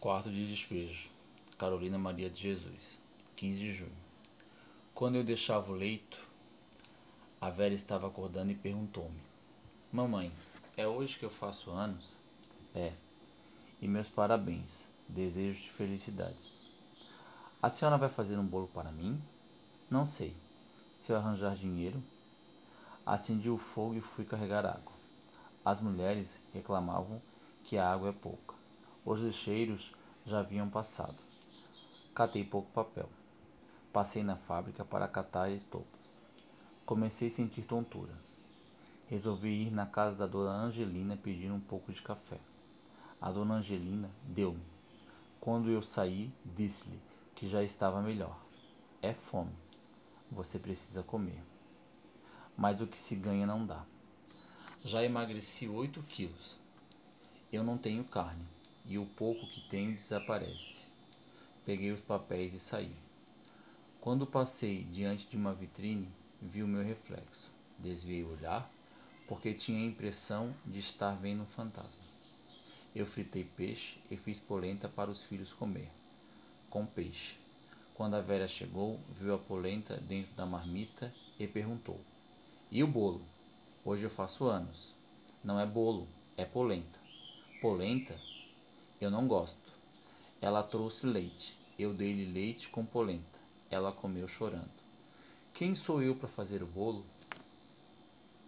Quarto de despejo. Carolina Maria de Jesus. 15 de junho. Quando eu deixava o leito, a Vera estava acordando e perguntou-me: Mamãe, é hoje que eu faço anos? É. E meus parabéns. Desejos de felicidades. A senhora vai fazer um bolo para mim? Não sei. Se eu arranjar dinheiro. Acendi o fogo e fui carregar água. As mulheres reclamavam que a água é pouca. Os lixeiros já haviam passado. Catei pouco papel. Passei na fábrica para catar estopas. Comecei a sentir tontura. Resolvi ir na casa da dona Angelina pedir um pouco de café. A dona Angelina deu-me. Quando eu saí, disse-lhe que já estava melhor. É fome. Você precisa comer. Mas o que se ganha não dá. Já emagreci 8 quilos. Eu não tenho carne e o pouco que tenho desaparece. Peguei os papéis e saí. Quando passei diante de uma vitrine, vi o meu reflexo. Desviei o olhar, porque tinha a impressão de estar vendo um fantasma. Eu fritei peixe e fiz polenta para os filhos comer. Com peixe. Quando a velha chegou, viu a polenta dentro da marmita e perguntou: E o bolo? Hoje eu faço anos. Não é bolo, é polenta. Polenta? Eu não gosto. Ela trouxe leite. Eu dei-lhe leite com polenta. Ela comeu chorando. Quem sou eu para fazer o bolo?